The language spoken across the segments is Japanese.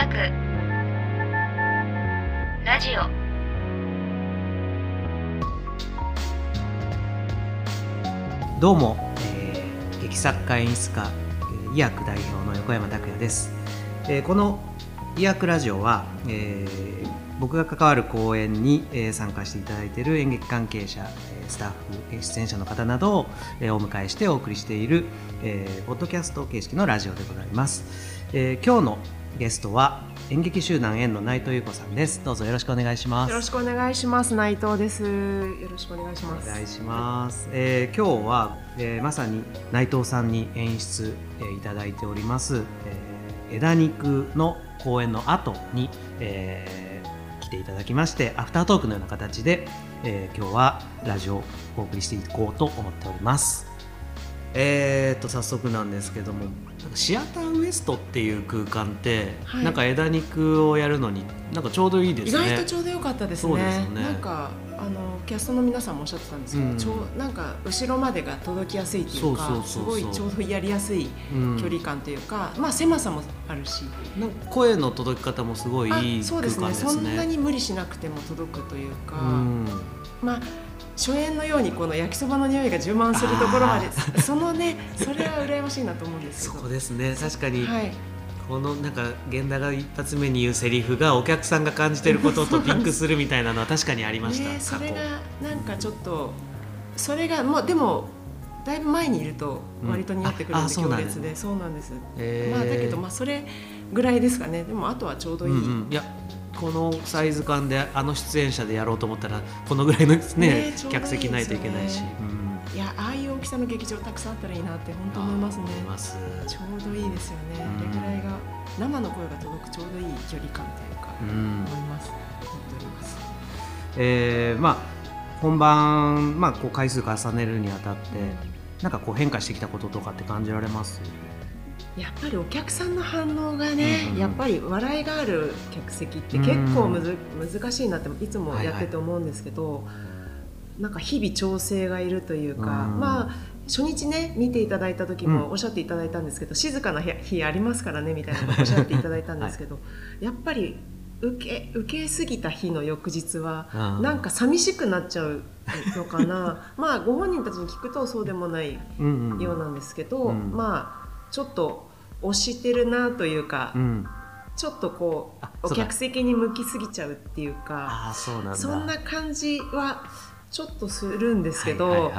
学ラジオ。どうも、えー劇作家演出家医薬代表の横山拓也です、えーこの医薬ラジオは、えー僕が関わる講演に、えー参加していただいている演劇関係者スタッフ出演者の方などを、えーお迎えしてお送りしている、えーポッドキャスト形式のラジオでございます、えー今日のゲストは演劇集団園の内藤優子さんですどうぞよろしくお願いしますよろしくお願いします。内藤です。よろしくお願いします。お願いします、えー今日は、えーまさに内藤さんに演出、えーいただいております、えー枝肉の公演の後に、えー来ていただきましてアフタートークのような形で、えー今日はラジオをお送りしていこうと思っておりますえー、と早速なんですけどもなんかシアターウエストっていう空間って、はいなんか枝肉をやるのになんかちょうどいいです意ね外とちょうど良かったですね。そうですよねなんかあのキャストの皆さんもおっしゃってたんですけど、うんちょうなんか後ろまでが届きやすいっていうか、そうそうそうそうすごいちょうどやりやすいうん距離感というか、まあ狭さもあるし、なんか声の届き方もすごいいいあそう空間でね。ですすね。そんなに無理しなくても届くというか、うんまあ。初演のようにこの焼きそばの匂いが充満するところまあで そのねそれは羨ましいなと思うんですそけど。こですね。確かに、はい。このなんか源田が一発目に言うセリフがお客さんが感じてることと リンクするみたいなのは確かにありました、ね、それ過がなんかちょっとそれがもうでもだいぶ前にいると割と似合ってくるんで、強烈で。そうなんです、まあだけどまあそれぐらいですかね。でもあとはちょうどいい、うんうん。いやこのサイズ感であの出演者でやろうと思ったらこのぐらいのねね客席ないといけないし、うん。いやああいう大きさの劇場たくさんあったらいいなって本当思いますね。思います。ちょうどいいですよね、うん。あれぐらいが生の声が届くちょうどいい距離感というか、うん。思います。思っております。えーまあ本番、まあ、こう回数重ねるにあたってなんかこう変化してきたこととかって感じられます？やっぱりお客さんの反応がね、うんうんやっぱり笑いがある客席って結構むず、難しいなっていつもやってて思うんですけど、なんか日々調整がいるというか、うん。まあ初日ね見ていただいた時うん。もおっしゃっていただいたんですけど、静かな日日ありますからねみたいなこと おっしゃっていただいたんですけど、やっぱり受け受けすぎた日の翌日は、うん。なんか寂しくなっちゃうのかな。まあご本人たちに聞くとそうでもないうんうん。ようなんですけど、うん。まあちょっと押してるなというか、うん。ちょっとこうお客席に向きすぎちゃうっていうかそんだ。そんな感じはちょっとするんですけど、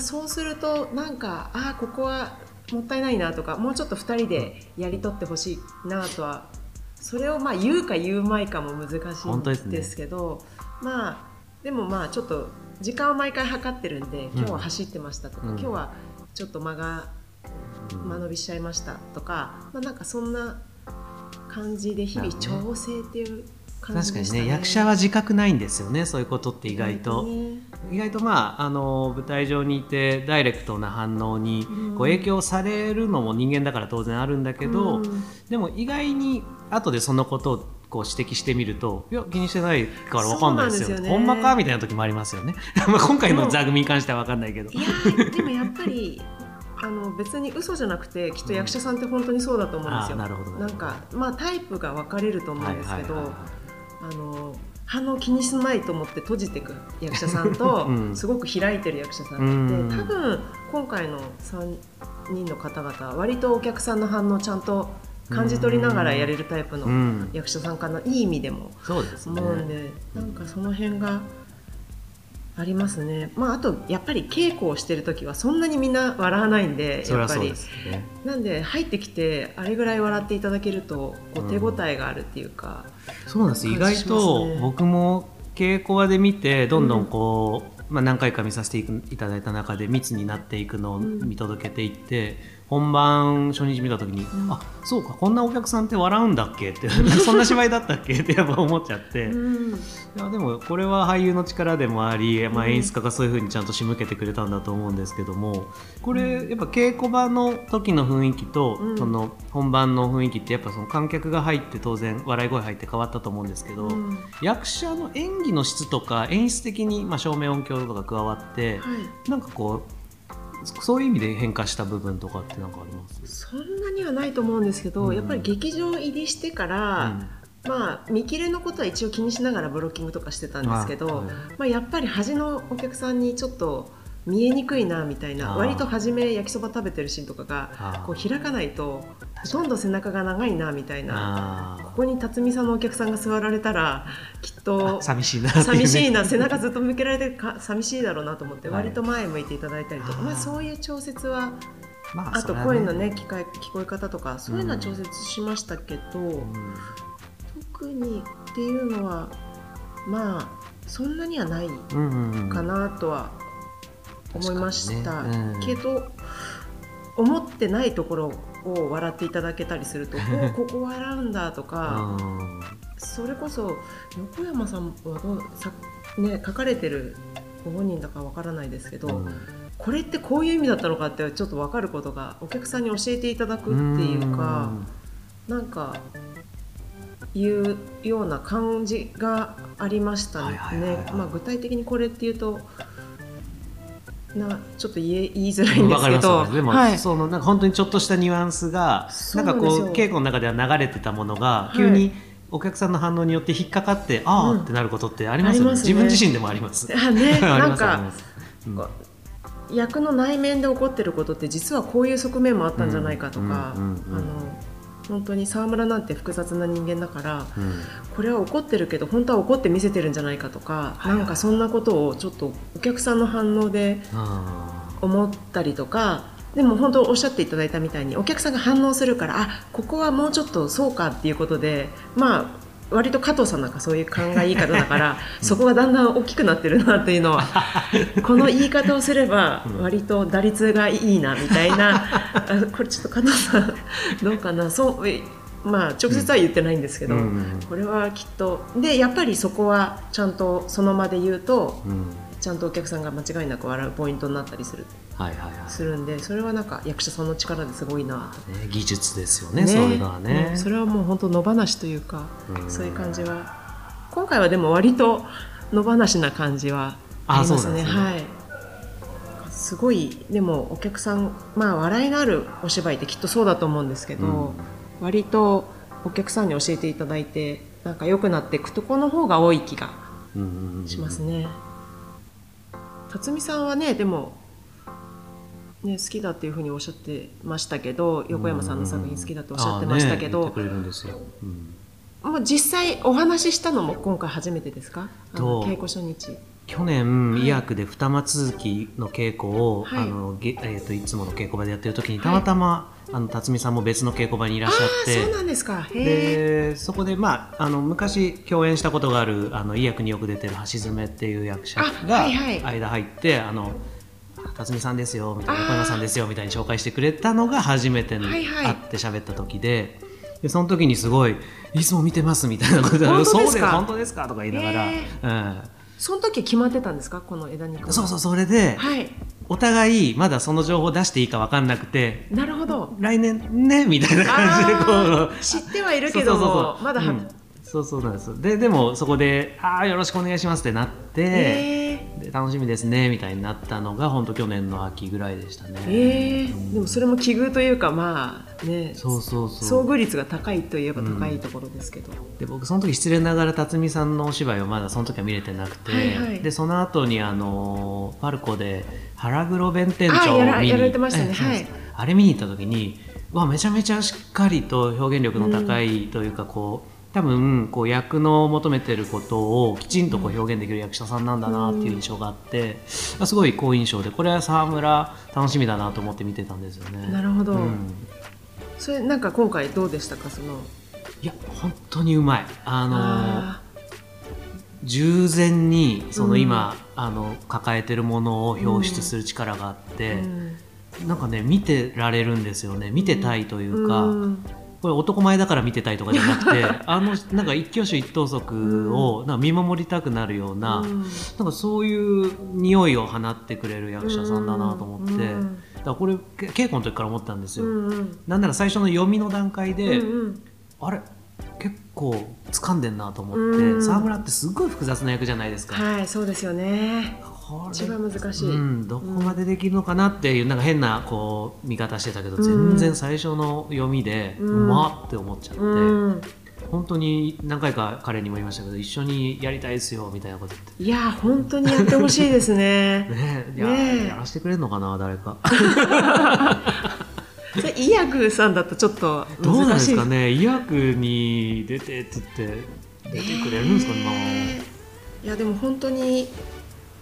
そうするとなんかああここはもったいないなとかもうちょっと2人でやり取ってほしいなとはそれをまあ言うか言うまいかも難しいんですけどまあでもまあちょっと時間を毎回測ってるんで今日は走ってましたとか、うん。今日はちょっと間が間延びしちゃいましたとか、まあ、なんかそんな感じで日々調整っていう感じ確かにでしたね。ね役者は自覚ないんですよねそういうことって意外と、ね意外とまああの舞台上にいてダイレクトな反応にうん。こう影響されるのも人間だから当然あるんだけど、うん。でも意外に後でそのことをこう指摘してみるといや気にしてないから分かんないですよですよね。ほんまかみたいな時もありますよね。まあ今回の座組に関しては分かんないけど。いやでもやっぱりあの別に嘘じゃなくてきっと役者さんって本当にそうだと思うんですよ。なるほどなんかまあタイプが分かれると思うんですけど、あの反応気にしないと思って閉じていく役者さんと、うん。すごく開いてる役者さんがいて、うん。多分今回の3人の方々は割とお客さんの反応をちゃんと感じ取りながらやれるタイプのうん。役者さんかないい意味でも。そうですね。思うんで、なんかその辺がありますね。まああとやっぱり稽古をしてる時はそんなにみんな笑わないんでやっぱり。ね。なんで入ってきてあれぐらい笑っていただけるとこう手応えがあるっていうか、そうなんです。意外とね僕も稽古場で見てどんどんこう、まあ、何回か見させていただいた中で密になっていくのを見届けていって、本番初日見た時に、ん。あそうかこんなお客さんって笑うんだっけって そんな芝居だったっけ？ってやっぱ思っちゃって、いうん。やでもこれは俳優の力でもあり、まあ、うん演出家がそういうふうにちゃんと仕向けてくれたんだと思うんですけどもこれやっぱ稽古場の時の雰囲気と、うん。その本番の雰囲気ってやっぱその観客が入って当然笑い声入って変わったと思うんですけど、うん。役者の演技の質とか演出的に、まあ、照明音響とか加わって、はい。なんかこうそういう意味で変化した部分とかって何かあります？そんなにはないと思うんですけど、うん。やっぱり劇場入りしてから、まあ見切れのことは一応気にしながらブロッキングとかしてたんですけど、まあ、やっぱり端のお客さんにちょっと見えにくいなみたいな割と初め焼きそば食べてるシーンとかがあこう開かないとほとんど背中が長いなみたいな。あここに辰巳さんのお客さんが座られたらきっとあ寂しいな寂しいな背中ずっと向けられてか寂しいだろうなと思ってはい。割と前向いていただいたりとか、まあ、そういう調節はまあと声のね聞か聞こえ方とかそういうのは調節しましたけど、うん。特にっていうのはまあそんなにはないかなとは思いました、ね。うん。けど思ってないところを笑っていただけたりすると おここ笑うんだとか、うん。それこそ横山さんはどうさ、ね、書かれてるご本人だかわからないですけど、うん。これってこういう意味だったのかってちょっと分かることがお客さんに教えていただくっていうかなんかいうような感じがありましたはいはいはいはい。ねまあ具体的にこれっていうとなちょっと言え言いづらいんですすけど、でも、はい、そのなんか本当にちょっとしたニュアンスがそなかうんなんですよこう稽古の中では流れてたものがい。急にお客さんの反応によって引っかかって、ああうん。ってなることってありますよね。ありますね。自分自身でもあります。あね なんか役の内面で起こってることって実はこういう側面もあったんじゃないかとか、うんうんうんうん。あの本当に沢村なんて複雑な人間だからうん。これは怒ってるけど本当は怒って見せてるんじゃないかとか、はいはい。なんかそんなことをちょっとお客さんの反応であ思ったりとかでも本当おっしゃっていただいたみたいにお客さんが反応するからあここはもうちょっとそうかっていうことでまあ割と加藤さんなんかそういう考えいい方だから、そこがだんだん大きくなってるなっていうのは この言い方をすればうん。割と打率がいいなみたいな。あこれちょっと加藤さんどうかな？そうえまあ直接は言ってないんですけど、うんうん。これはきっとでやっぱりそこはちゃんとその場で言うとうん。ちゃんとお客さんが間違いなく笑うポイントになったりするするんでそれはなんか役者さんの力ですごいな。と。ね技術ですよねそういうのはね。うん。それはもう本当野放しというか、うん。そういう感じは。今回はでも割と野放しな感じはありますね。ね。はい。すごいでもお客さんまあ笑いのあるお芝居ってきっとそうだと思うんですけど、うん。割とお客さんに教えていただいてなんか良くなっていくところの方が多い気がうんうんうん。しますね。辰巳さんはねでもね好きだっていうふうにおっしゃってましたけど横山さんの作品好きだとおっしゃってましたけど、うんもう実際お話ししたのも今回初めてですか？稽古初日。去年、はい医薬で二間続きの稽古を、はい。あのげえー、といつもの稽古場でやってる時にたまたま、あの辰巳さんも別の稽古場にいらっしゃっあてそうなんですか。でそこで、まあ、あの昔共演したことがあるあの医薬によく出てる橋爪っていう役者あがはいはい。間入って、あの辰巳さんですよみたいな横山さんですよみたいに紹介してくれたのが初めてにはいはい。会って喋った時で。でその時にすごい「いつも見てます」みたいなことでそうですか本当ですか?」とか言いながら、へうん、その時決まってたんですか？この枝肉はそうそうそれで、はい。お互いまだその情報出していいか分かんなくてなるほど。来年ねみたいな感じでこあうー。知ってはいるけどもまだは、うん。そうそうなんです。ででもそこで「ああよろしくお願いします」ってなって、えで楽しみですねみたいになったのが本当去年の秋ぐらいでしたね。ー、えー、でもそれも奇遇というかまあねそうそうそう。遭遇率が高いといえば高いところですけど、で僕その時失礼ながら辰巳さんのお芝居をまだその時は見れてなくて、はいはい。でその後にあのパルコで腹黒弁店長あやらを見にやられてましたね。はい。あれ見に行った時にわめちゃめちゃしっかりと表現力の高いというかこう、多分こう役の求めてることをきちんとこう表現できる役者さんなんだなっていう印象があって、すごい好印象でこれは沢村楽しみだなと思って見てたんですよね。なるほど。うん。それなんか今回どうでしたかその？いや本当にうまい。あのあ従前にそのうん。今、あの抱えてるものを表出する力があっーて、うん。なんかね見てられるんですよね。見てたいというか、うんこれ男前だから見てたいとかじゃなくて あのなんか一挙手一投足をなんか見守りたくなるような,、うん。なんかそういう匂いを放ってくれる役者さんだなと思って、うんだからこれけ稽古の時から思ったんですよ、うんうん。なんなら最初の読みの段階で、うんうん。あれ？結構掴んでんなと思って、うん。沢村ってすごい複雑な役じゃないですか、はいそうですよね一番難しい、うん、どこまでできるのかなっていうなんか変なこう見方してたけど、うん。全然最初の読みで、ううんまって思っちゃって、うん。本当に何回か彼にも言いましたけど一緒にやりたいですよみたいなこと言って。いや本当にやってほしいですね。ねやねえ。やらせてくれるのかな誰か。それイヤグさんだとちょっとどうなんですかね医薬に出てって言って出てくれるんですかね、ねいやでも本当に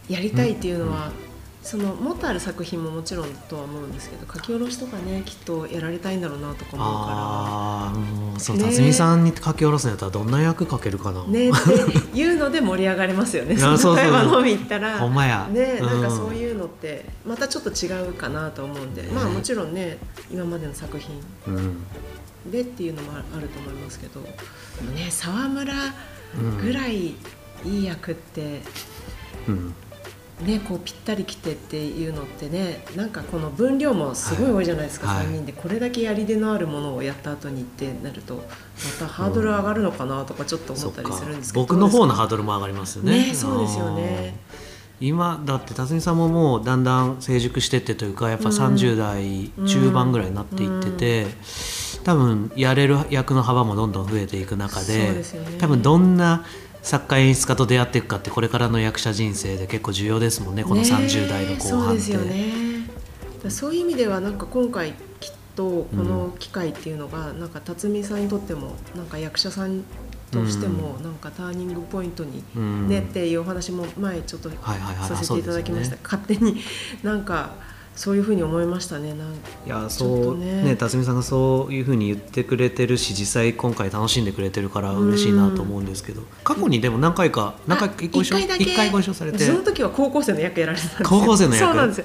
やりたいっていうのは、そのもっとある作品ももちろんとは思うんですけど書き下ろしとかねきっとやられたいんだろうなとか思うかああそうね。え辰巳さんに書き下ろすんやったらどんな役書けるかな、らね。っていうので盛り上がりますよね。そのそうそう。会話飲み行ったら。ほんまや。ね、なんかそうういうのってまたちょっと違うかなと思うんで、ね。まあもちろんね今までの作品ん、うん。でっていうのもあると思いますけどでもね沢村うんぐらいいい役って、うんね、こうぴったりきてっていうのってねなんかこの分量もすごい多いじゃないですか、はい。3人で。これだけやり手のあるものをやった後にってなるとまたハードル上がるのかなとかちょっと思ったりするんですけど、僕の方のハードドルも上がりますよね。ねそうですよね。今だって辰巳さんももうだんだん成熟してってというかやっぱうん。30代中盤ぐらいになっていってて、多分やれる役の幅もどんどん増えていく中でね。多分どんな作家演出家と出会っていくかってこれからの役者人生で結構重要ですもんねこの30代の後そう半って。ですよね。そういう意味ではなんか今回きっとこの機会っていうのが、なんか辰巳さんにとってもなん。か役者さんとしてもなんかターニングポイントにうん。ねっていうお話も前ちょっとさせていただきました、勝手になんかそういうふうに思いましたねなんいやそうねね辰巳さんがそういうふうに言ってくれてるし実際今回楽しんでくれてるから嬉しいなと思うんですけど。過去にでも何回か何回かご一緒？あ一回だけ。一回ご一緒されて。その時は高校生の役やられてたんですよ。高校生の役？そうなんですよ。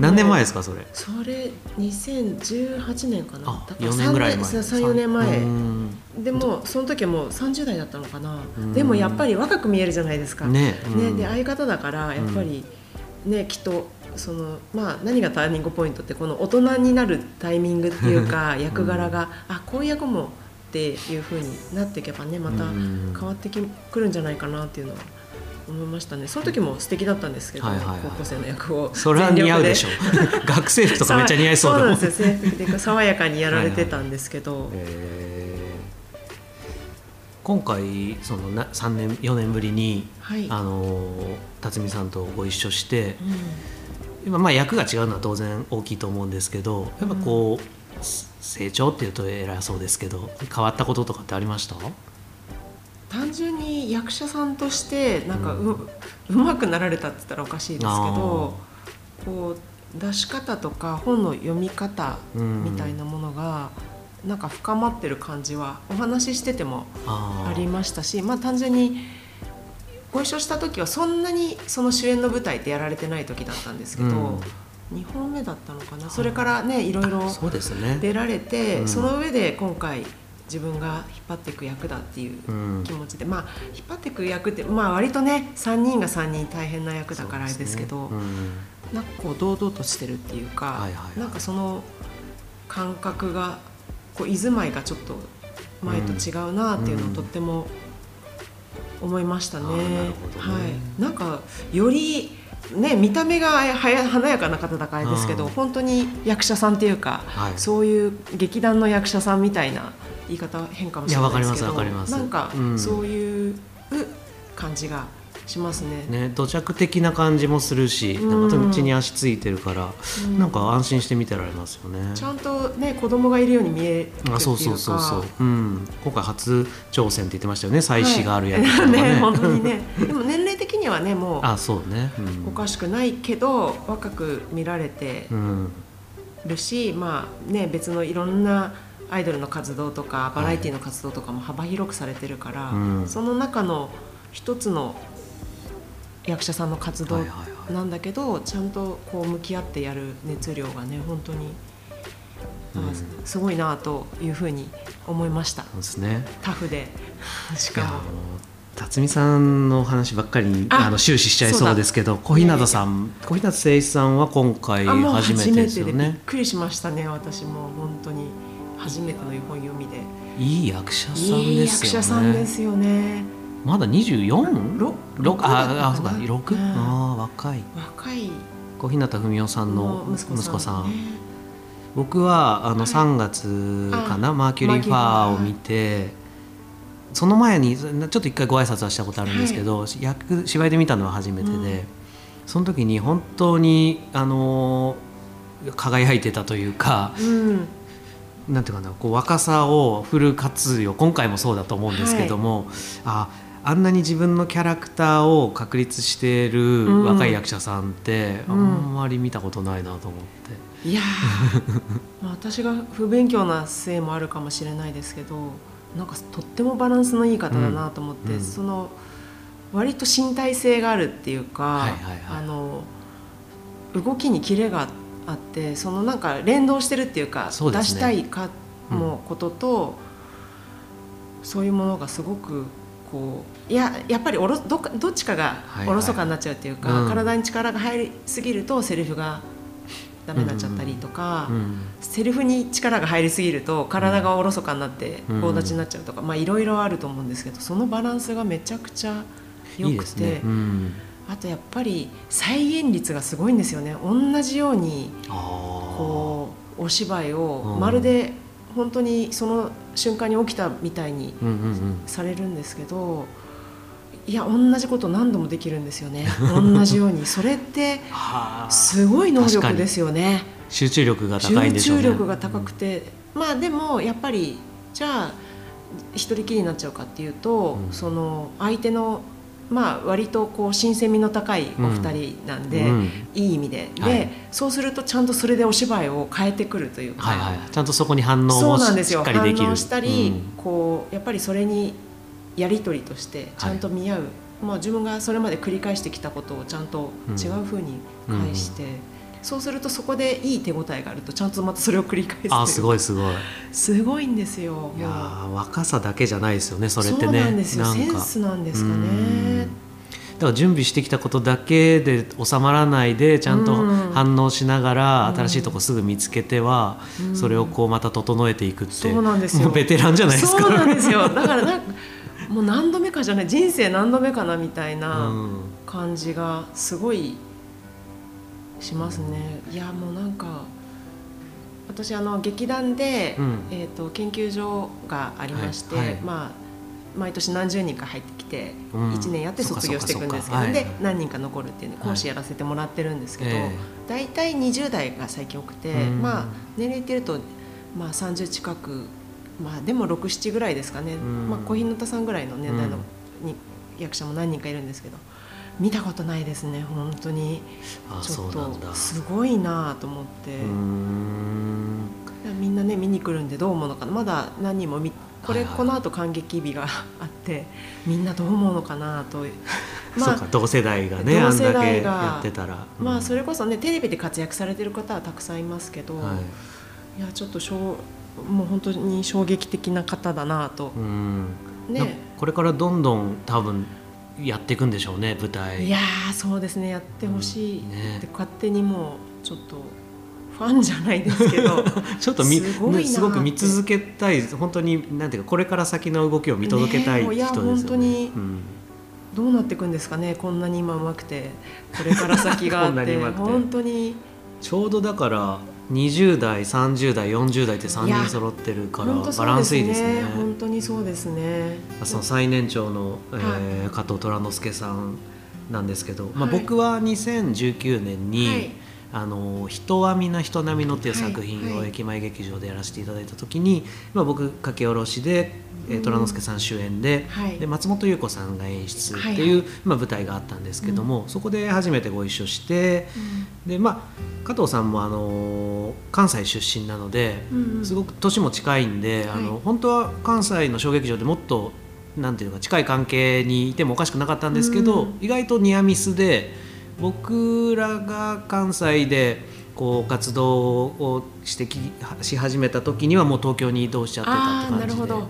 何年前ですかそれ？それ2018年かな。あだから4年ぐらい前。34年前。うん。でもその時はもう30代だったのかな。うん。でもやっぱり若く見えるじゃないですか。ね。うん。ねで相方だからやっぱりねきっとそのまあ何がターニングポイントってこの大人になるタイミングっていうか役柄があこういう役もっていう風になっていけばねまたうん。変わってきくるんじゃないかなっていうのは思いましたね。その時も素敵だったんですけど、はいはいはい。高校生の役をそれは似合うでしょ 学生服とかめっちゃ似合いそうだもん。そうなんですよ。制服で爽やかにやられてたんですけど、へー。今回そのな3年4年ぶりに、はい。あのー辰巳さんとご一緒してうん今まあ役が違うのは当然大きいと思うんですけどやっぱこう、成長っていうと偉そうですけど変わったこととかってありました？単純に役者さんとしてなんかう,、ううまくなられたって言ったらおかしいですけどこう出し方とか本の読み方みたいなものが、なんか深まってる感じはお話ししててもありましたしまあ単純にご一緒した時はそんなにその主演の舞台ってやられてない時だったんですけど、うん。2本目だったのかな？それからねいろいろ出られて、うん。その上で今回自分が引っ張っていく役だっていううん。気持ちで、まあ引っ張っていく役ってまあ割とね3人が3人大変な役だからあれですけどそうですね。なんかこう堂々としてるっていうか、はいはいはい。なんかその感覚がこう居住まいがちょっと前と違うなっていうのをとっても思いましたね。ね。はい、なんかよりね、見た目がはや華やかな方だからですけど、うん。本当に役者さんっていうか、はい。そういう劇団の役者さんみたいな言い方は変かもしれないですけどなんか、うん。そういう感じがしますね。ね土着的な感じもするし、うん。なんか地に足ついてるから、うん。なんか安心して見てられますよね。ちゃんとね子供がいるように見えるっていうか。あそうそうそうそう、うん、今回初挑戦って言ってましたよね。妻子がある役とかはいね, ね本当にね。でも年齢的にはねもう あそうね、うん、おかしくないけど若く見られてうん。るし、まあね別のいろんなアイドルの活動とかバラエティの活動とかも幅広くされてるから、うん。その中の一つの役者さんの活動なんだけど、ちゃんとこう向き合ってやる熱量がね本当に、すごいなというふうに思いました。そうですね。タフで。しかも。辰巳さんの話ばっかりにああの終始しちゃいそうですけど小日向さん小日向誠一さんは今回初めてですよびっねくりしましたね私も本当に。初めての本読みで。いい役者さんですよね。いい役者さんですよねまだ 24? ろ六？ああそうか。六？六うん。ああ若い。若い。小日向文世さんのの息子さん僕はあのはい。3月かな、あマーキュリーファーを見てその前にちょっと一回ご挨拶はしたことあるんですけど、役芝居で見たのは初めてで、うん。その時に本当にあの輝いてたというかうん。なんていうかなこう若さをフル活用今回もそうだと思うんですけども、ああんなに自分のキャラクターを確立している若い役者さんって、うんあんまり見たことないなと思って。いや 私が不勉強なせいもあるかもしれないですけどなんかとってもバランスのいい方だなと思って、うんうん。その割と身体性があるっていうか、はいはいはい。あの動きにキレがあってそのなんか連動してるっていうかね。出したいかもことと、そういうものがすごくこういややっぱりおろどどっちかがはいおろそかになっちゃうっていうか、うん。体に力が入りすぎるとセリフがダメになっちゃったりとか、うん。セリフに力が入りすぎると体がおろそかになってうん棒立ちになっちゃうとか、まあいろいろあると思うんですけどそのバランスがめちゃくちゃ良くてね。うん、あとやっぱり再現率がすごいんですよね。同じようにこうお芝居をうん。まるで本当にその瞬間に起きたみたいにうんうんうん。されるんですけどいや同じこと何度もできるんですよね。同じように。それってはあ。すごい能力ですよね。集中力が高いんでしょうね。集中力が高くて、まあでもやっぱりじゃあ一人きりになっちゃうかっていうと、うん。その相手のまあ割とこう新鮮味の高いお二人なんで、うん。いい意味で、で、はい。そうするとちゃんとそれでお芝居を変えてくるというか、はいはいちゃんとそこに反応もしなんですよ。しっかりできる。反応したり、うん。こうやっぱりそれにやり取りとしてちゃんと見合う、まあ、自分がそれまで繰り返してきたことをちゃんと違うふうに返して、そうするとそこでいい手応えがあるとちゃんとまたそれを繰り返すあすごいすごい。すごいんですよ。いや若さだけじゃないですよねそれってね。そうなんですよ。センスなんですかうん。ねだから準備してきたことだけで収まらないでちゃんとうん。反応しながらうん。新しいとこすぐ見つけてはうん。それをこうまた整えていくってそうなんですよ。ベテランじゃないですか。そうなんですよ。だからなんかもう何度目かじゃない人生何度目かなみたいなうん。感じがすごいしますね。いやもうなんか私あの劇団で、うん。えー、と研究所がありまして、はいはい。まあ毎年何十人か入ってきて、うん。1年やって卒業していくんですけど、ではい。何人か残るっていうね講師やらせてもらってるんですけど、え大体20代が最近多くて、うん。まあ年齢いってると、まあ、30近くまあでも67ぐらいですかね、うん。まあ、小日向さんぐらいの年代のうん。に役者も何人かいるんですけど見たことないですね本当に。あちょっとすごいなと思って、みんなね見に来るんでどう思うのかな。まだ何人も見これ、はいはい。この後感激日が あってみんなどう思うのかなと。まあ同世代がねあんだけやってたら。まあそれれこそねテレビで活躍されてる方はたくさんいますけど、はい。い、やちょっとしょうもう本当に衝撃的な方だなと。う、ん。なねこれからどんどん多分やっていくんでしょうね舞台。いやーそうですね。やってほしい。うんね。って勝手にもうちょっとファンじゃないですけど。ちょっとみすごく見続けたい。本当になんていうかこれから先の動きを見届けたい人ですよね。本当にうん。どうなっていくんですかねこんなに今うまくて。これから先があって。本当に。ちょうどだから20代30代40代って3いや人揃ってるからバランスいいですね。本当にそうですね。その最年長の、えー加藤虎之助さんなんですけど、まあ、はい。僕は2019年に、はいあの人阿弥な人並みのっていう作はい品をはい駅前劇場でやらせていただいた時に、まあ、僕書き下ろしで、え虎之助さん主演で,、はい。で松本優子さんが演出っていう、はいはい。まあ、舞台があったんですけども、そこで初めてご一緒してで、まあ、加藤さんもあの関西出身なので、うんすごく年も近いんで、あのはい本当は関西の小劇場でもっとなんていうか近い関係にいてもおかしくなかったんですけど、うん。意外とニアミスで僕らが関西でこう活動をしてきし始めた時にはもう東京に移動しちゃってたって感じで。なるほど。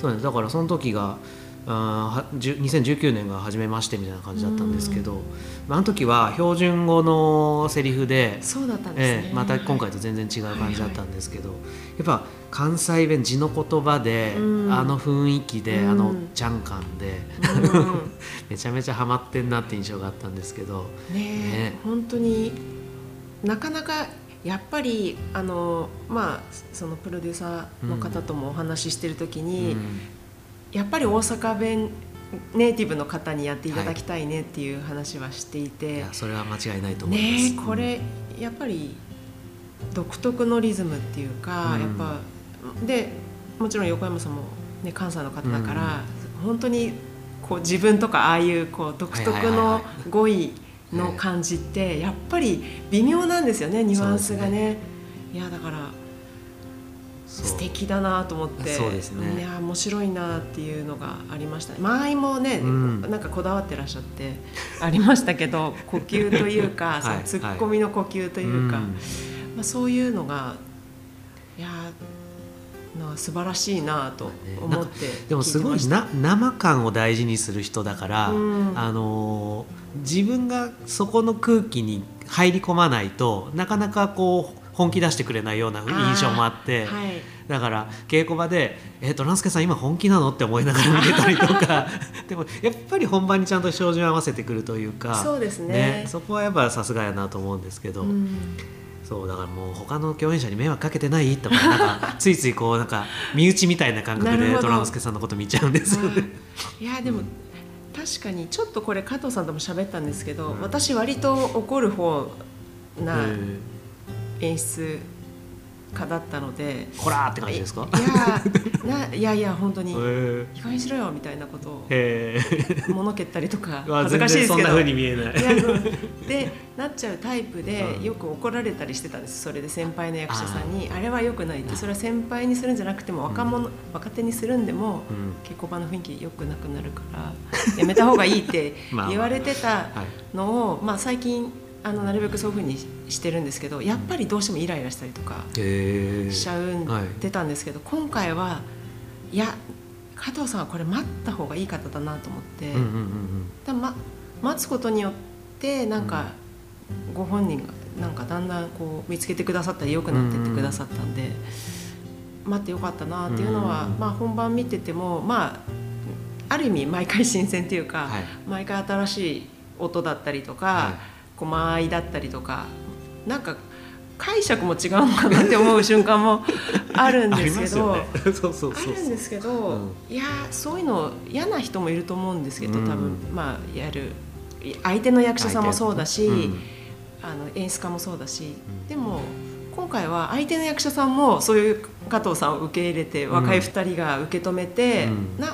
そうです。だからその時があーはじゅ2019年が初めましてみたいな感じだったんですけど、まああの時は標準語のセリフで、そうだったんですね、ええまた今回と全然違う感じだったんですけど、やっぱ関西弁字の言葉で、うん。あの雰囲気で、うん。あのちゃん感で、うん。めちゃめちゃハマってんなって印象があったんですけど、ねえね。本当になかなかやっぱりあのまあそのプロデューサーの方ともお話ししてる時に、うんやっぱり大阪弁ネイティブの方にやっていただきたいねっていう話はしていい。て、やそれは間違いないと思います。ねえこれやっぱり独特のリズムっていうか、うん。やっぱでもちろん横山さんも、ね、関西の方だから、本当にこう自分とかああいうこう独特はいはいはいのはい。語彙の感じってやっぱり微妙なんですよね。ニュアンスがね。いやだから素敵だなと思って。そうですね。いや面白いなっていうのがありました。間合いもね、うん。なんかこだわってらっしゃってありましたけど 呼吸というか、はいそのツッコミの呼吸というか、うん。まあ、そういうのがいやな素晴らしいなと思ってでもすごいな生感を大事にする人だから、うん。あのー自分がそこの空気に入り込まないとなかなかこう本気出してくれないような印象もあってはい。だから稽古場で「えトランスケさん今本気なの?」って思いながら見てたりとか。でもやっぱり本番にちゃんと照準合わせてくるというかそうですね。そこはやっぱさすがやなと思うんですけど。うん。そうだからもう他の共演者に迷惑かけてないとかなんかついついこうなんか身内みたいな感覚でトランスケさんのこと見ちゃうんですよね。いやでも確かにちょっとこれ加藤さんとも喋ったんですけど、うん。私割と怒る方なえ演出家だったので、ーこらーって感じですか？いやないやいや本当に。へ意外にしろよみたいなことをえ物蹴ったりとかー、恥ずかしいですけど。そんな風に見えない。でなっちゃうタイプでうん。よく怒られたりしてたんですそれで先輩の役者さんに。あれは良くないって。それは先輩にするんじゃなくても若者、若手にするんでもうん。稽古場の雰囲気良くなくなるからやめた方がいいって 言われてたはいのを、まあ、最近あのなるべくそういうふうにしてるんですけどやっぱりどうしてもイライラしたりとかしちゃうんはいでたんですけど、今回はいや加藤さんはこれ待った方がいい方だなと思って。うんうんうんだま、待つことによってなんか、ご本人がなんかだんだんこう見つけてくださったり良くなってってくださったんで、待ってよかったなっていうのは、うん。まあ、本番見ててもまあある意味毎回新鮮っていうか、はい。毎回新しい音だったりとか、はいこう間合いだったりとかなんか解釈も違うのかなって思う瞬間もあるんですけど。あるんですけど、うん。いやーそういうの嫌な人もいると思うんですけど、うん。多分まあやる相手の役者さんもそうだし、うん。あの演出家もそうだし、ん。でも今回は相手の役者さんもそういう加藤さんを受け入れて、ん若い2人が受け止めて、うん。な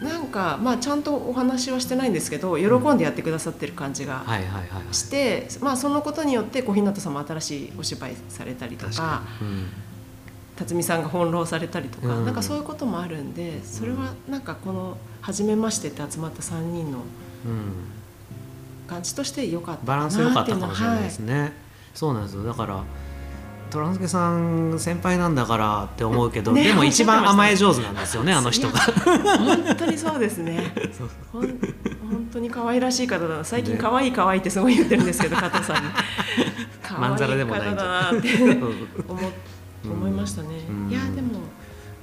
なんか、まあ、ちゃんとお話はしてないんですけど喜んでやってくださってる感じがはいはいはいはい。して、まあ、そのことによって小日向さんも新しいお芝居されたりとか辰巳さんが翻弄されたりとか、うん。なんかそういうこともあるんでそれはなんかこの「初めまして」って集まった3人のうん。感じとして良かったバランス良かったかもしれないですね。ね、そうなんですよ。だからトランスケさん先輩なんだからって思うけど、ねでも一番甘え上手なんですよねあの人が。はい本当にそうですね。本当に可愛らしい方だな。最近ね可愛い可愛いってすごい言ってるんですけど加藤さんに。まんざらでもない方んじゃ。だなって思思いましたね、うん。いやでも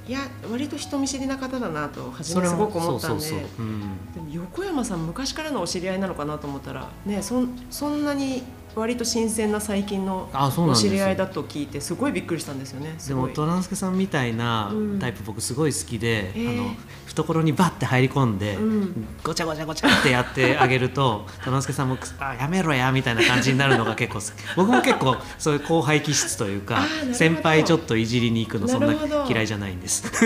いや割と人見知りな方だなと初めすごくも思ったんで。でも横山さん昔からのお知り合いなのかなと思ったらねそんそんなに割と新鮮な最近のお知り合いだと聞いてすごいびっくりしたんですよねでもトランスケさんみたいなうん。タイプ僕すごい好きで、えー。あの懐にバッて入り込んで、うん。ごちゃごちゃごちゃってやってあげるとトランスケさんもくあやめろやみたいな感じになるのが結構僕も結構そういう後輩気質というか先輩ちょっといじりに行くのそんな嫌いじゃないんです。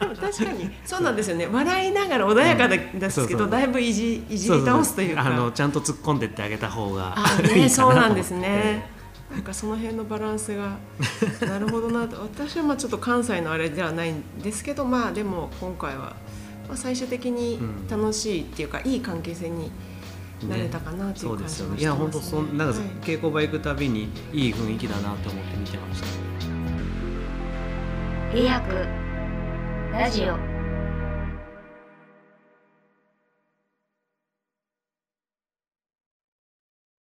でも確かにそうなんですよね。笑いながら穏やかでですけど、だいぶいじいじり倒すというか。あのちゃんと突っ込んでってあげた方があ いいかなと思って。ねそうなんですね。なんかその辺のバランスがなるほどなと。私はまあちょっと関西のあれではないんですけどまあでも今回は、まあ、最終的に楽しいっていうか、いい関係性になれたかなっていそうう感じはしてますね。ですよね。いや本当そんなんかはい稽古場行くたびにいい雰囲気だなと思って見てました。飛躍ラジオ